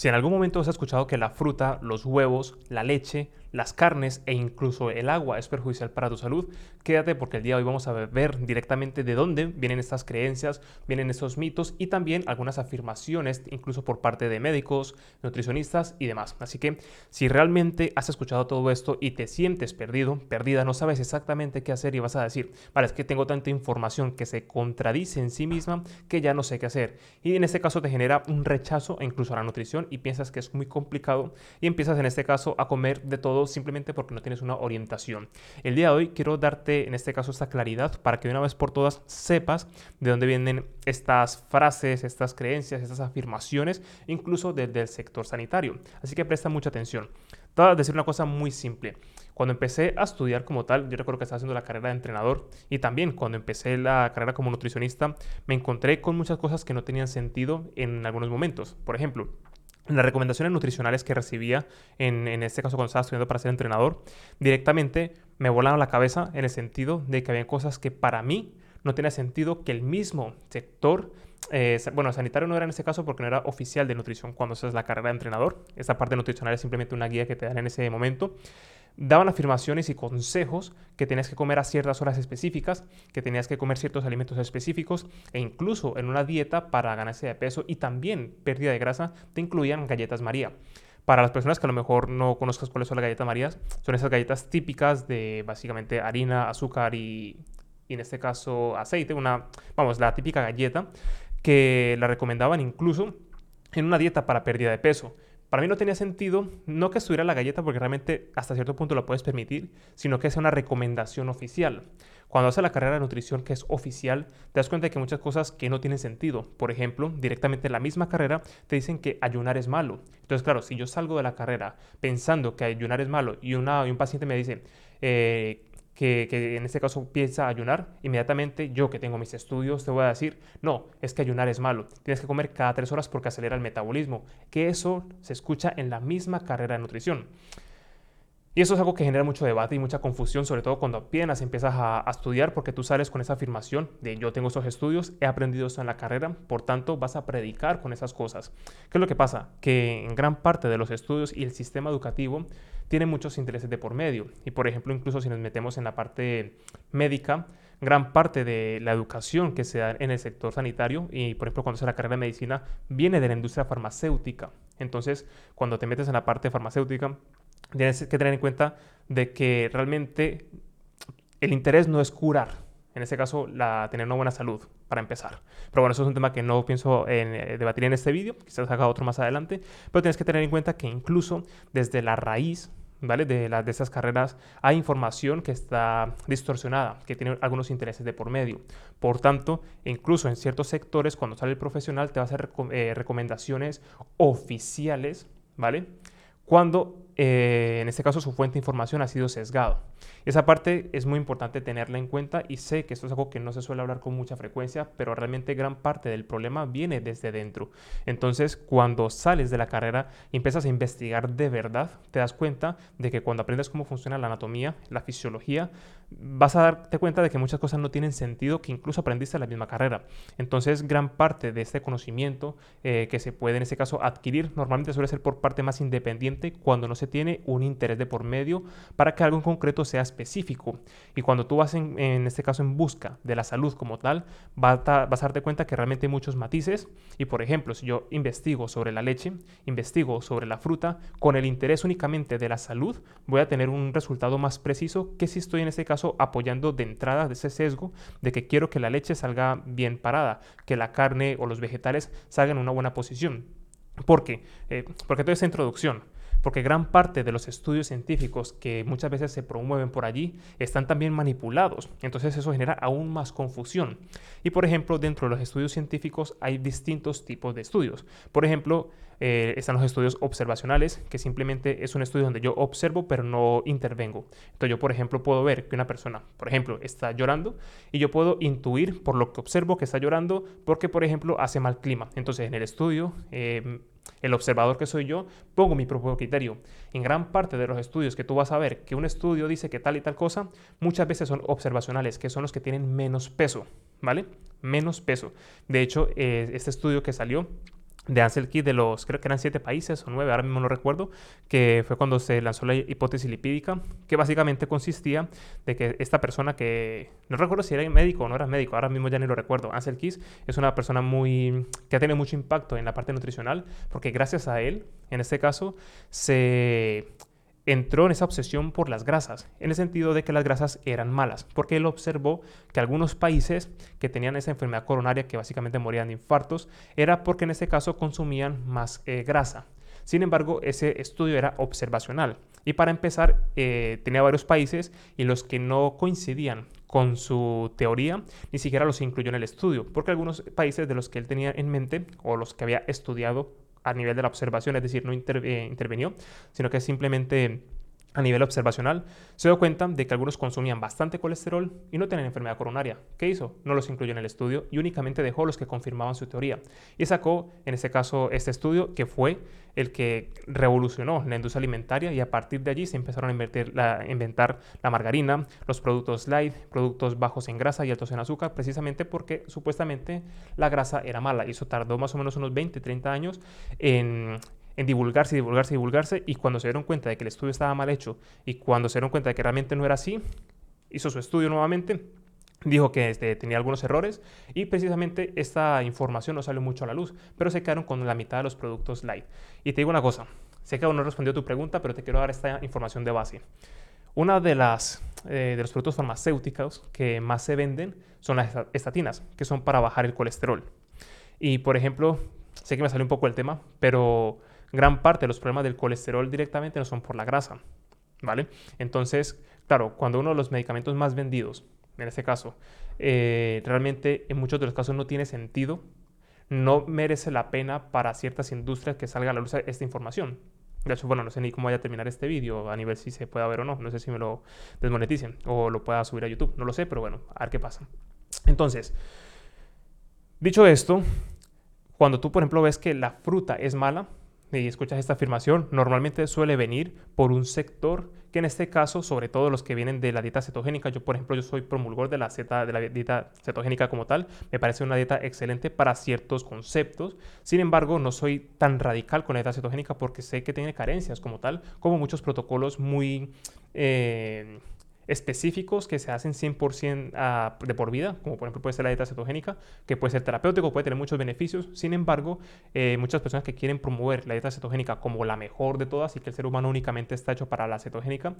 Si en algún momento has escuchado que la fruta, los huevos, la leche, las carnes e incluso el agua es perjudicial para tu salud, quédate porque el día de hoy vamos a ver directamente de dónde vienen estas creencias, vienen estos mitos y también algunas afirmaciones, incluso por parte de médicos, nutricionistas y demás. Así que si realmente has escuchado todo esto y te sientes perdido, perdida, no sabes exactamente qué hacer y vas a decir, vale, es que tengo tanta información que se contradice en sí misma que ya no sé qué hacer. Y en este caso te genera un rechazo incluso a la nutrición y piensas que es muy complicado y empiezas en este caso a comer de todo simplemente porque no tienes una orientación. El día de hoy quiero darte en este caso esta claridad para que de una vez por todas sepas de dónde vienen estas frases, estas creencias, estas afirmaciones, incluso desde el sector sanitario. Así que presta mucha atención. Te voy a decir una cosa muy simple. Cuando empecé a estudiar como tal, yo recuerdo que estaba haciendo la carrera de entrenador y también cuando empecé la carrera como nutricionista, me encontré con muchas cosas que no tenían sentido en algunos momentos. Por ejemplo, las recomendaciones nutricionales que recibía, en, este caso cuando estaba estudiando para ser entrenador, directamente me volaban la cabeza en el sentido de que había cosas que para mí no tenía sentido que el mismo sector, eh, bueno, sanitario no era en este caso porque no era oficial de nutrición cuando es la carrera de entrenador, esta parte nutricional es simplemente una guía que te dan en ese momento, daban afirmaciones y consejos que tenías que comer a ciertas horas específicas, que tenías que comer ciertos alimentos específicos e incluso en una dieta para ganarse de peso y también pérdida de grasa te incluían galletas María. Para las personas que a lo mejor no conozcas cuáles son las galletas Marías, son esas galletas típicas de básicamente harina, azúcar y, y en este caso aceite, una, vamos, la típica galleta que la recomendaban incluso en una dieta para pérdida de peso. Para mí no tenía sentido, no que estuviera la galleta porque realmente hasta cierto punto lo puedes permitir, sino que sea una recomendación oficial. Cuando haces la carrera de nutrición que es oficial, te das cuenta de que muchas cosas que no tienen sentido. Por ejemplo, directamente en la misma carrera te dicen que ayunar es malo. Entonces, claro, si yo salgo de la carrera pensando que ayunar es malo y, y un paciente me dice, eh, que, en este caso piensa ayunar, inmediatamente yo que tengo mis estudios te voy a decir, no, es que ayunar es malo, tienes que comer cada tres horas porque acelera el metabolismo, que eso se escucha en la misma carrera de nutrición. Y eso es algo que genera mucho debate y mucha confusión, sobre todo cuando apenas empiezas a, estudiar, porque tú sales con esa afirmación de yo tengo esos estudios, he aprendido esto en la carrera, por tanto vas a predicar con esas cosas. ¿Qué es lo que pasa? Que en gran parte de los estudios y el sistema educativo tiene muchos intereses de por medio. Y por ejemplo, incluso si nos metemos en la parte médica, gran parte de la educación que se da en el sector sanitario y por ejemplo cuando se la carrera de medicina viene de la industria farmacéutica. Entonces, cuando te metes en la parte farmacéutica, tienes que tener en cuenta de que realmente el interés no es curar, en este caso la, tener una buena salud para empezar. Pero bueno, eso es un tema que no pienso en, eh, debatir en este vídeo, quizás haga otro más adelante, pero tienes que tener en cuenta que incluso desde la raíz ¿vale? De, las de esas carreras hay información que está distorsionada, que tiene algunos intereses de por medio. Por tanto, incluso en ciertos sectores, cuando sale el profesional, te va a hacer eh, recomendaciones oficiales, ¿vale? Cuando eh, en este caso su fuente de información ha sido sesgado. Esa parte es muy importante tenerla en cuenta y sé que esto es algo que no se suele hablar con mucha frecuencia, pero realmente gran parte del problema viene desde dentro. Entonces, cuando sales de la carrera y empiezas a investigar de verdad, te das cuenta de que cuando aprendes cómo funciona la anatomía, la fisiología, vas a darte cuenta de que muchas cosas no tienen sentido que incluso aprendiste en la misma carrera. Entonces, gran parte de este conocimiento eh, que se puede en este caso adquirir normalmente suele ser por parte más independiente cuando no se tiene un interés de por medio para que algo en concreto sea específico. Y cuando tú vas en, este caso en busca de la salud como tal, vas a, vas darte cuenta que realmente hay muchos matices. Y por ejemplo, si yo investigo sobre la leche, investigo sobre la fruta, con el interés únicamente de la salud, voy a tener un resultado más preciso que si estoy en este caso apoyando de entrada de ese sesgo de que quiero que la leche salga bien parada, que la carne o los vegetales salgan en una buena posición. ¿Por qué? Eh, porque toda esta introducción porque gran parte de los estudios científicos que muchas veces se promueven por allí están también manipulados. Entonces eso genera aún más confusión. Y por ejemplo, dentro de los estudios científicos hay distintos tipos de estudios. Por ejemplo, eh, están los estudios observacionales, que simplemente es un estudio donde yo observo pero no intervengo. Entonces yo, por ejemplo, puedo ver que una persona, por ejemplo, está llorando y yo puedo intuir por lo que observo que está llorando porque, por ejemplo, hace mal clima. Entonces en el estudio... Eh, el observador que soy yo, pongo mi propio criterio. En gran parte de los estudios que tú vas a ver que un estudio dice que tal y tal cosa, muchas veces son observacionales, que son los que tienen menos peso, ¿vale? Menos peso. De hecho, eh, este estudio que salió de Ansel Keys de los, creo que eran siete países o nueve, ahora mismo no recuerdo, que fue cuando se lanzó la hipótesis lipídica, que básicamente consistía de que esta persona que, no recuerdo si era médico o no era médico, ahora mismo ya ni lo recuerdo, Ansel Keys es una persona muy, que ha tenido mucho impacto en la parte nutricional, porque gracias a él, en este caso, se entró en esa obsesión por las grasas, en el sentido de que las grasas eran malas, porque él observó que algunos países que tenían esa enfermedad coronaria, que básicamente morían de infartos, era porque en ese caso consumían más eh, grasa. Sin embargo, ese estudio era observacional. Y para empezar, eh, tenía varios países y los que no coincidían con su teoría, ni siquiera los incluyó en el estudio, porque algunos países de los que él tenía en mente o los que había estudiado a nivel de la observación, es decir, no eh, intervenió, sino que simplemente a nivel observacional, se dio cuenta de que algunos consumían bastante colesterol y no tenían enfermedad coronaria. ¿Qué hizo? No los incluyó en el estudio y únicamente dejó los que confirmaban su teoría. Y sacó, en este caso, este estudio que fue el que revolucionó la industria alimentaria y a partir de allí se empezaron a, inventar la margarina, los productos light, productos bajos en grasa y altos en azúcar, precisamente porque supuestamente la grasa era mala. Y eso tardó más o menos unos 20, 30 años en en divulgarse, divulgarse, divulgarse, y cuando se dieron cuenta de que el estudio estaba mal hecho y cuando se dieron cuenta de que realmente no era así, hizo su estudio nuevamente, dijo que este, tenía algunos errores y precisamente esta información no salió mucho a la luz, pero se quedaron con la mitad de los productos light. Y te digo una cosa, sé que aún no respondió tu pregunta, pero te quiero dar esta información de base. Una de las eh, de los productos farmacéuticos que más se venden son las estatinas, que son para bajar el colesterol. Y por ejemplo, sé que me salió un poco el tema, pero gran parte de los problemas del colesterol directamente no son por la grasa, ¿vale? Entonces, claro, cuando uno de los medicamentos más vendidos, en este caso, eh, realmente en muchos de los casos no tiene sentido, no merece la pena para ciertas industrias que salga a la luz esta información. De hecho, bueno, no sé ni cómo vaya a terminar este vídeo a nivel si se puede ver o no. No sé si me lo desmoneticen o lo pueda subir a YouTube. No lo sé, pero bueno, a ver qué pasa. Entonces, dicho esto, cuando tú, por ejemplo, ves que la fruta es mala, y escuchas esta afirmación, normalmente suele venir por un sector que en este caso, sobre todo los que vienen de la dieta cetogénica, yo por ejemplo, yo soy promulgor de la, de la dieta cetogénica como tal, me parece una dieta excelente para ciertos conceptos, sin embargo, no soy tan radical con la dieta cetogénica porque sé que tiene carencias como tal, como muchos protocolos muy... Eh, específicos que se hacen 100% ah, de por vida, como por ejemplo puede ser la dieta cetogénica, que puede ser terapéutico, puede tener muchos beneficios. Sin embargo, eh, muchas personas que quieren promover la dieta cetogénica como la mejor de todas y que el ser humano únicamente está hecho para la cetogénica,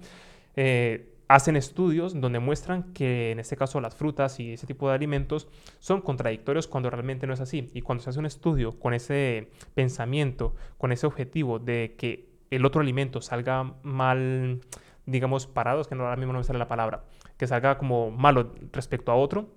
eh, hacen estudios donde muestran que en este caso las frutas y ese tipo de alimentos son contradictorios cuando realmente no es así. Y cuando se hace un estudio con ese pensamiento, con ese objetivo de que el otro alimento salga mal digamos, parados, que no, ahora mismo no me sale la palabra, que salga como malo respecto a otro,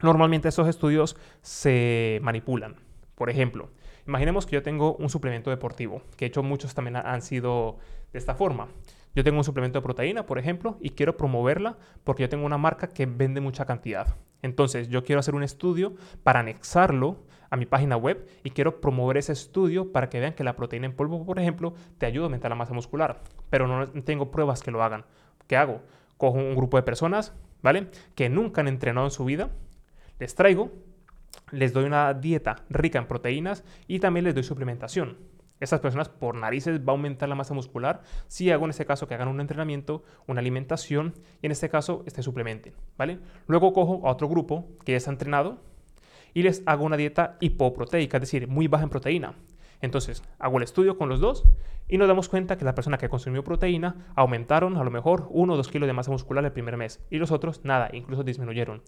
normalmente esos estudios se manipulan. Por ejemplo, imaginemos que yo tengo un suplemento deportivo, que de hecho muchos también han sido de esta forma. Yo tengo un suplemento de proteína, por ejemplo, y quiero promoverla porque yo tengo una marca que vende mucha cantidad. Entonces, yo quiero hacer un estudio para anexarlo a mi página web y quiero promover ese estudio para que vean que la proteína en polvo, por ejemplo, te ayuda a aumentar la masa muscular, pero no tengo pruebas que lo hagan. ¿Qué hago? Cojo un grupo de personas, ¿vale? Que nunca han entrenado en su vida, les traigo, les doy una dieta rica en proteínas y también les doy suplementación. Esas personas por narices va a aumentar la masa muscular si hago en este caso que hagan un entrenamiento, una alimentación y en este caso este suplementen, ¿vale? Luego cojo a otro grupo que ya está entrenado y les hago una dieta hipoproteica, es decir, muy baja en proteína. Entonces, hago el estudio con los dos y nos damos cuenta que la persona que consumió proteína aumentaron a lo mejor 1 o 2 kilos de masa muscular el primer mes y los otros nada, incluso disminuyeron.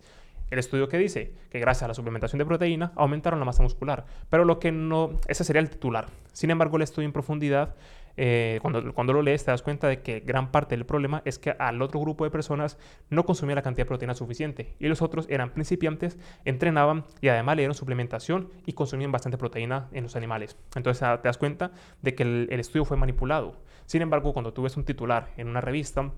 El estudio que dice que gracias a la suplementación de proteína aumentaron la masa muscular, pero lo que no, ese sería el titular. Sin embargo, el estudio en profundidad, eh, cuando, cuando lo lees te das cuenta de que gran parte del problema es que al otro grupo de personas no consumía la cantidad de proteína suficiente y los otros eran principiantes, entrenaban y además le dieron suplementación y consumían bastante proteína en los animales. Entonces ah, te das cuenta de que el, el estudio fue manipulado. Sin embargo, cuando tú ves un titular en una revista,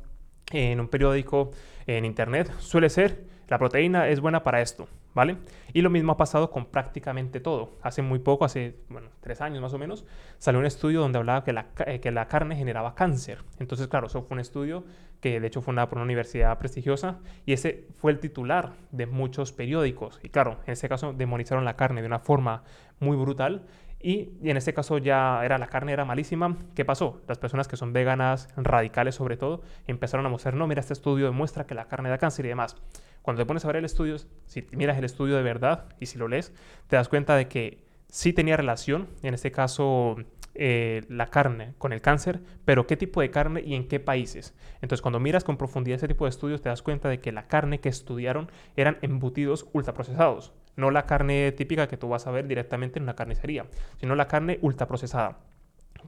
en un periódico, en internet, suele ser la proteína es buena para esto, ¿vale? Y lo mismo ha pasado con prácticamente todo. Hace muy poco, hace, tres años más o menos, salió un estudio donde hablaba que la, eh, que la carne generaba cáncer. Entonces, claro, eso fue un estudio que de hecho fue fundado por una universidad prestigiosa y ese fue el titular de muchos periódicos. Y claro, en ese caso demonizaron la carne de una forma muy brutal y, en este caso ya era la carne era malísima. ¿Qué pasó? Las personas que son veganas, radicales sobre todo, empezaron a mostrar, no, mira, este estudio demuestra que la carne da cáncer y demás. Cuando te pones a ver el estudio, si miras el estudio de verdad y si lo lees, te das cuenta de que sí tenía relación, en este caso eh, la carne con el cáncer, pero qué tipo de carne y en qué países. Entonces, cuando miras con profundidad ese tipo de estudios, te das cuenta de que la carne que estudiaron eran embutidos ultraprocesados. No la carne típica que tú vas a ver directamente en una carnicería, sino la carne ultraprocesada.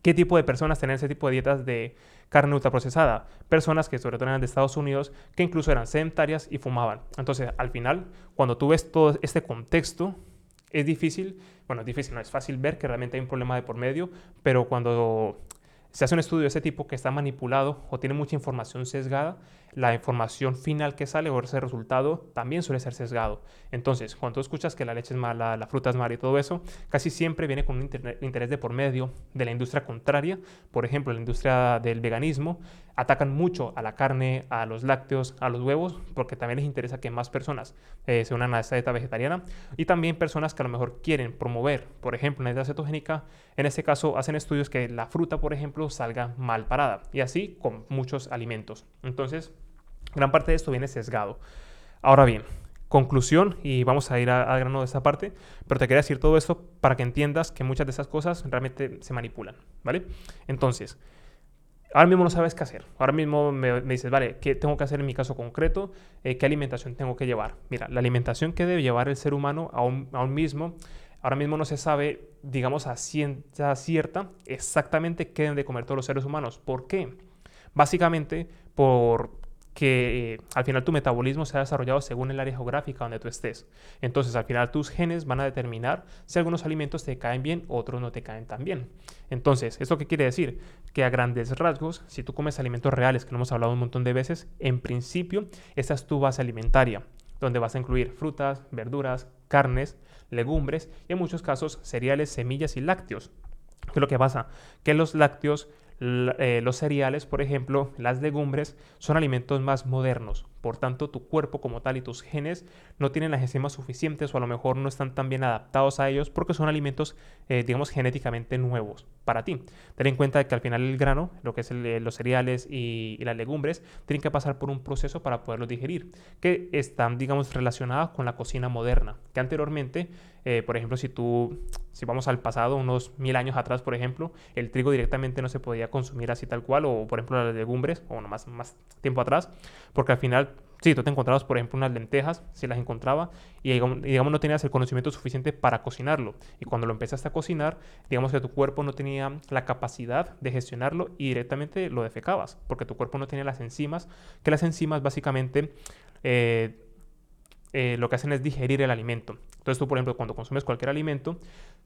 ¿Qué tipo de personas tienen ese tipo de dietas de carne ultraprocesada? Personas que sobre todo eran de Estados Unidos, que incluso eran sedentarias y fumaban. Entonces, al final, cuando tú ves todo este contexto, es difícil, bueno, es difícil, no es fácil ver que realmente hay un problema de por medio, pero cuando se hace un estudio de ese tipo que está manipulado o tiene mucha información sesgada, la información final que sale o ese resultado también suele ser sesgado. Entonces, cuando escuchas que la leche es mala, la fruta es mala y todo eso, casi siempre viene con un interés de por medio de la industria contraria. Por ejemplo, la industria del veganismo atacan mucho a la carne, a los lácteos, a los huevos, porque también les interesa que más personas eh, se unan a esta dieta vegetariana y también personas que a lo mejor quieren promover, por ejemplo, una dieta cetogénica. En este caso, hacen estudios que la fruta, por ejemplo, salga mal parada y así con muchos alimentos. Entonces, Gran parte de esto viene sesgado. Ahora bien, conclusión, y vamos a ir al grano de esta parte, pero te quería decir todo esto para que entiendas que muchas de esas cosas realmente se manipulan, ¿vale? Entonces, ahora mismo no sabes qué hacer. Ahora mismo me, dices, vale, ¿qué tengo que hacer en mi caso concreto? Eh, ¿Qué alimentación tengo que llevar? Mira, la alimentación que debe llevar el ser humano a un, mismo, ahora mismo no se sabe, digamos, a ciencia cierta exactamente qué deben de comer todos los seres humanos. ¿Por qué? Básicamente por que eh, al final tu metabolismo se ha desarrollado según el área geográfica donde tú estés. Entonces, al final tus genes van a determinar si algunos alimentos te caen bien, otros no te caen tan bien. Entonces, ¿esto qué quiere decir? Que a grandes rasgos, si tú comes alimentos reales, que no hemos hablado un montón de veces, en principio, esa es tu base alimentaria, donde vas a incluir frutas, verduras, carnes, legumbres y en muchos casos cereales, semillas y lácteos. ¿Qué es lo que pasa? Que los lácteos los cereales, por ejemplo, las legumbres, son alimentos más modernos. Por tanto, tu cuerpo como tal y tus genes no tienen las enzimas suficientes o a lo mejor no están tan bien adaptados a ellos porque son alimentos, eh, digamos, genéticamente nuevos para ti. Ten en cuenta que al final el grano, lo que es eh, los cereales y, las legumbres, tienen que pasar por un proceso para poderlos digerir, que están, digamos, relacionados con la cocina moderna, que anteriormente, por ejemplo, si tú, si vamos al pasado, unos mil años atrás, por ejemplo, el trigo directamente no se podía consumir así tal cual, o por ejemplo las legumbres, o no más, más tiempo atrás, porque al final, sí, tú te encontrabas, por ejemplo, unas lentejas, si las encontraba, y digamos no tenías el conocimiento suficiente para cocinarlo. Y cuando lo empezaste a cocinar, digamos que tu cuerpo no tenía la capacidad de gestionarlo y directamente lo defecabas, porque tu cuerpo no tenía las enzimas, que las enzimas básicamente... Eh, eh, lo que hacen es digerir el alimento. Entonces tú, por ejemplo, cuando consumes cualquier alimento,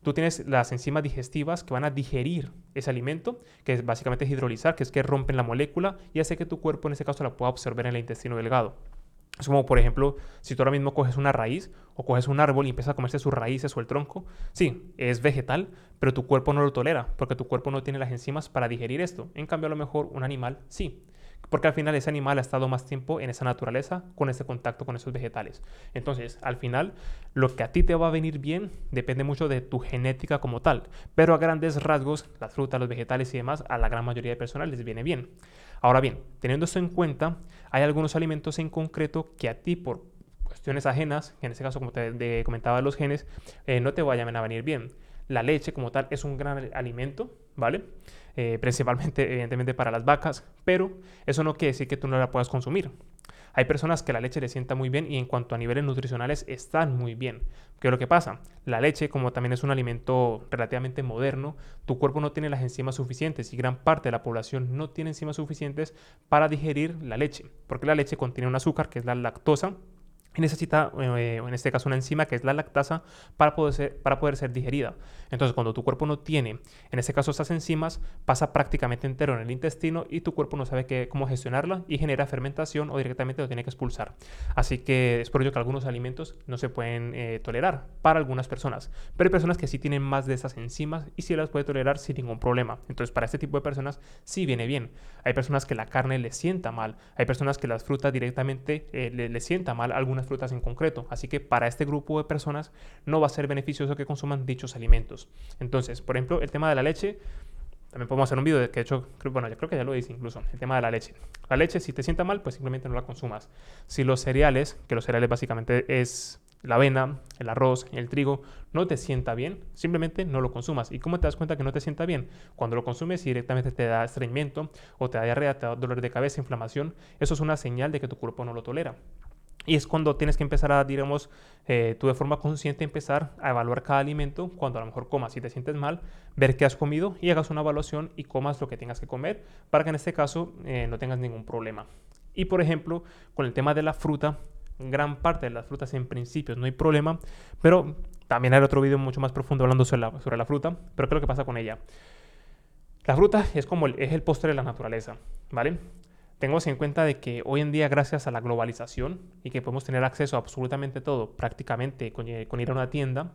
tú tienes las enzimas digestivas que van a digerir ese alimento, que es básicamente hidrolizar, que es que rompen la molécula y hace que tu cuerpo en ese caso la pueda absorber en el intestino delgado. Es como, por ejemplo, si tú ahora mismo coges una raíz o coges un árbol y empiezas a comerse sus raíces o el tronco, sí, es vegetal, pero tu cuerpo no lo tolera porque tu cuerpo no tiene las enzimas para digerir esto. En cambio, a lo mejor un animal sí porque al final ese animal ha estado más tiempo en esa naturaleza con ese contacto con esos vegetales. Entonces, al final, lo que a ti te va a venir bien depende mucho de tu genética como tal, pero a grandes rasgos, las frutas, los vegetales y demás, a la gran mayoría de personas les viene bien. Ahora bien, teniendo esto en cuenta, hay algunos alimentos en concreto que a ti por cuestiones ajenas, en este caso como te comentaba los genes, eh, no te vayan a venir bien. La leche como tal es un gran alimento, ¿vale? Eh, principalmente evidentemente para las vacas, pero eso no quiere decir que tú no la puedas consumir. Hay personas que la leche les sienta muy bien y en cuanto a niveles nutricionales están muy bien. ¿Qué es lo que pasa? La leche, como también es un alimento relativamente moderno, tu cuerpo no tiene las enzimas suficientes y gran parte de la población no tiene enzimas suficientes para digerir la leche, porque la leche contiene un azúcar que es la lactosa necesita, eh, en este caso, una enzima que es la lactasa para poder, ser, para poder ser digerida. Entonces, cuando tu cuerpo no tiene, en este caso, estas enzimas, pasa prácticamente entero en el intestino y tu cuerpo no sabe qué, cómo gestionarla y genera fermentación o directamente lo tiene que expulsar. Así que es por ello que algunos alimentos no se pueden eh, tolerar para algunas personas, pero hay personas que sí tienen más de esas enzimas y sí las puede tolerar sin ningún problema. Entonces, para este tipo de personas sí viene bien. Hay personas que la carne le sienta mal, hay personas que las frutas directamente eh, le, le sienta mal algunas frutas en concreto. Así que para este grupo de personas no va a ser beneficioso que consuman dichos alimentos. Entonces, por ejemplo, el tema de la leche, también podemos hacer un vídeo de que he hecho, bueno, yo creo que ya lo hice incluso, el tema de la leche. La leche, si te sienta mal, pues simplemente no la consumas. Si los cereales, que los cereales básicamente es la avena, el arroz, el trigo, no te sienta bien, simplemente no lo consumas. ¿Y cómo te das cuenta que no te sienta bien? Cuando lo consumes y directamente te da estreñimiento o te da diarrea, te da dolor de cabeza, inflamación, eso es una señal de que tu cuerpo no lo tolera. Y es cuando tienes que empezar a, digamos, eh, tú de forma consciente empezar a evaluar cada alimento, cuando a lo mejor comas y te sientes mal, ver qué has comido y hagas una evaluación y comas lo que tengas que comer para que en este caso eh, no tengas ningún problema. Y por ejemplo, con el tema de la fruta, gran parte de las frutas en principio no hay problema, pero también hay otro vídeo mucho más profundo hablando sobre la, sobre la fruta, pero ¿qué es lo que pasa con ella? La fruta es como el, es el postre de la naturaleza, ¿vale? Tengamos en cuenta de que hoy en día, gracias a la globalización y que podemos tener acceso a absolutamente todo, prácticamente con, eh, con ir a una tienda,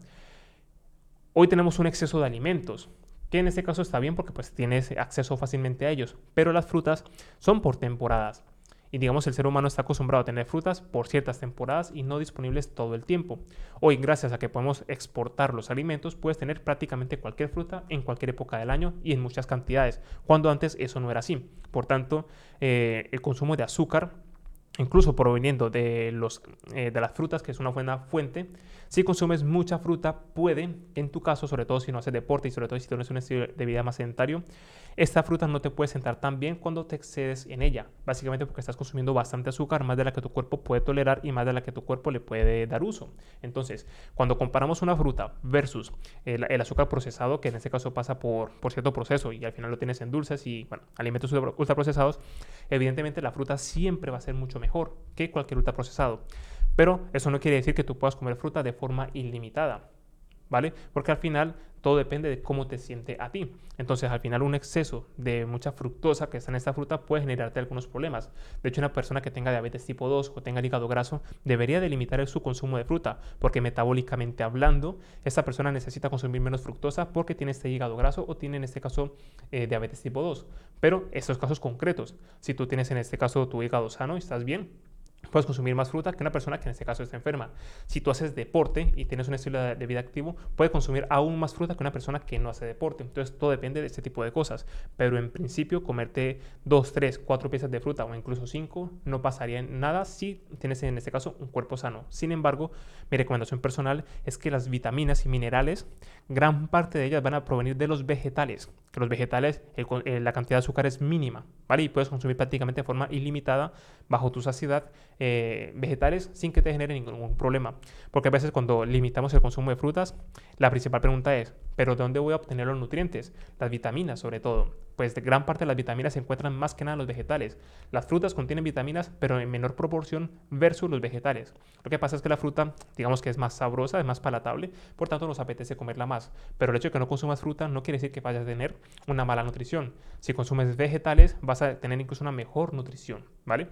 hoy tenemos un exceso de alimentos, que en este caso está bien porque pues tienes acceso fácilmente a ellos, pero las frutas son por temporadas. Y digamos, el ser humano está acostumbrado a tener frutas por ciertas temporadas y no disponibles todo el tiempo. Hoy, gracias a que podemos exportar los alimentos, puedes tener prácticamente cualquier fruta en cualquier época del año y en muchas cantidades, cuando antes eso no era así. Por tanto, eh, el consumo de azúcar incluso proveniendo de, los, eh, de las frutas, que es una buena fuente, si consumes mucha fruta, puede, en tu caso, sobre todo si no haces deporte y sobre todo si tienes un estilo de vida más sedentario, esta fruta no te puede sentar tan bien cuando te excedes en ella, básicamente porque estás consumiendo bastante azúcar, más de la que tu cuerpo puede tolerar y más de la que tu cuerpo le puede dar uso. Entonces, cuando comparamos una fruta versus el, azúcar procesado, que en este caso pasa por, por cierto proceso y al final lo tienes en dulces y bueno, alimentos ultraprocesados, evidentemente la fruta siempre va a ser mucho mejor que cualquier ultraprocesado. Pero eso no quiere decir que tú puedas comer fruta de forma ilimitada. ¿Vale? Porque al final todo depende de cómo te siente a ti. Entonces, al final un exceso de mucha fructosa que está en esta fruta puede generarte algunos problemas. De hecho, una persona que tenga diabetes tipo 2 o tenga hígado graso debería delimitar su consumo de fruta, porque metabólicamente hablando, esta persona necesita consumir menos fructosa porque tiene este hígado graso o tiene en este caso eh, diabetes tipo 2. Pero estos casos concretos, si tú tienes en este caso tu hígado sano y estás bien, puedes consumir más fruta que una persona que en este caso está enferma. Si tú haces deporte y tienes un estilo de vida activo, puedes consumir aún más fruta que una persona que no hace deporte. Entonces todo depende de este tipo de cosas. Pero en principio comerte dos, tres, cuatro piezas de fruta o incluso cinco no pasaría nada si tienes en este caso un cuerpo sano. Sin embargo, mi recomendación personal es que las vitaminas y minerales, gran parte de ellas van a provenir de los vegetales. Los vegetales, la cantidad de azúcar es mínima, ¿vale? Y puedes consumir prácticamente de forma ilimitada bajo tu saciedad eh, vegetales sin que te genere ningún problema. Porque a veces cuando limitamos el consumo de frutas, la principal pregunta es, ¿pero de dónde voy a obtener los nutrientes? Las vitaminas sobre todo. Pues gran parte de las vitaminas se encuentran más que nada en los vegetales. Las frutas contienen vitaminas, pero en menor proporción versus los vegetales. Lo que pasa es que la fruta, digamos que es más sabrosa, es más palatable, por tanto nos apetece comerla más. Pero el hecho de que no consumas fruta no quiere decir que vayas a tener una mala nutrición. Si consumes vegetales, vas a tener incluso una mejor nutrición, ¿vale?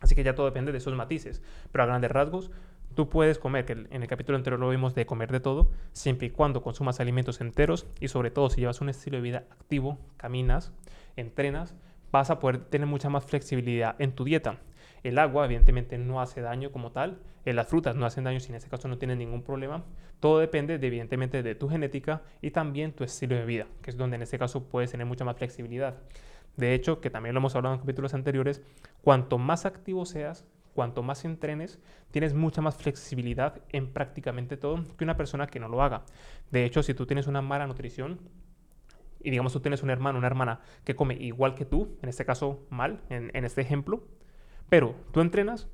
Así que ya todo depende de esos matices. Pero a grandes rasgos, tú puedes comer, que en el capítulo anterior lo vimos de comer de todo, siempre y cuando consumas alimentos enteros y sobre todo si llevas un estilo de vida activo, caminas, entrenas, vas a poder tener mucha más flexibilidad en tu dieta. El agua evidentemente no hace daño como tal, eh, las frutas no hacen daño si en este caso no tienes ningún problema. Todo depende de, evidentemente de tu genética y también tu estilo de vida, que es donde en este caso puedes tener mucha más flexibilidad. De hecho, que también lo hemos hablado en capítulos anteriores, cuanto más activo seas, cuanto más entrenes, tienes mucha más flexibilidad en prácticamente todo que una persona que no lo haga. De hecho, si tú tienes una mala nutrición, y digamos tú tienes un hermano, una hermana que come igual que tú, en este caso mal, en, en este ejemplo, pero tú entrenas,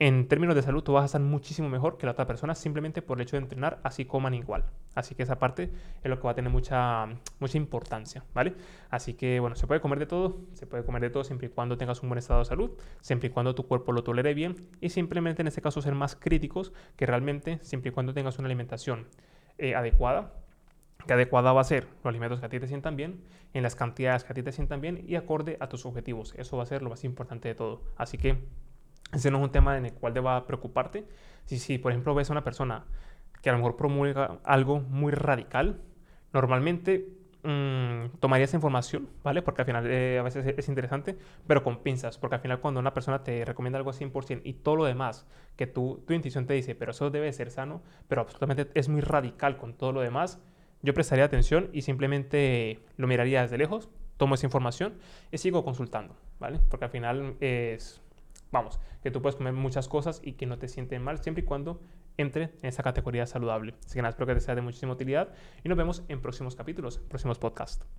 en términos de salud tú vas a estar muchísimo mejor que la otra persona simplemente por el hecho de entrenar así coman igual. Así que esa parte es lo que va a tener mucha, mucha importancia, ¿vale? Así que bueno, se puede comer de todo, se puede comer de todo siempre y cuando tengas un buen estado de salud, siempre y cuando tu cuerpo lo tolere bien y simplemente en este caso ser más críticos que realmente siempre y cuando tengas una alimentación eh, adecuada, que adecuada va a ser los alimentos que a ti te sientan bien, en las cantidades que a ti te sientan bien y acorde a tus objetivos. Eso va a ser lo más importante de todo. Así que ese no es un tema en el cual deba preocuparte. Si, si por ejemplo, ves a una persona que a lo mejor promulga algo muy radical, normalmente mmm, tomaría esa información, ¿vale? Porque al final eh, a veces es interesante, pero con pinzas, porque al final cuando una persona te recomienda algo 100% y todo lo demás que tu, tu intuición te dice, pero eso debe ser sano, pero absolutamente es muy radical con todo lo demás, yo prestaría atención y simplemente lo miraría desde lejos, tomo esa información y sigo consultando, ¿vale? Porque al final es vamos, que tú puedes comer muchas cosas y que no te sienten mal siempre y cuando entre en esa categoría saludable. Así que nada, espero que te sea de muchísima utilidad y nos vemos en próximos capítulos, próximos podcasts.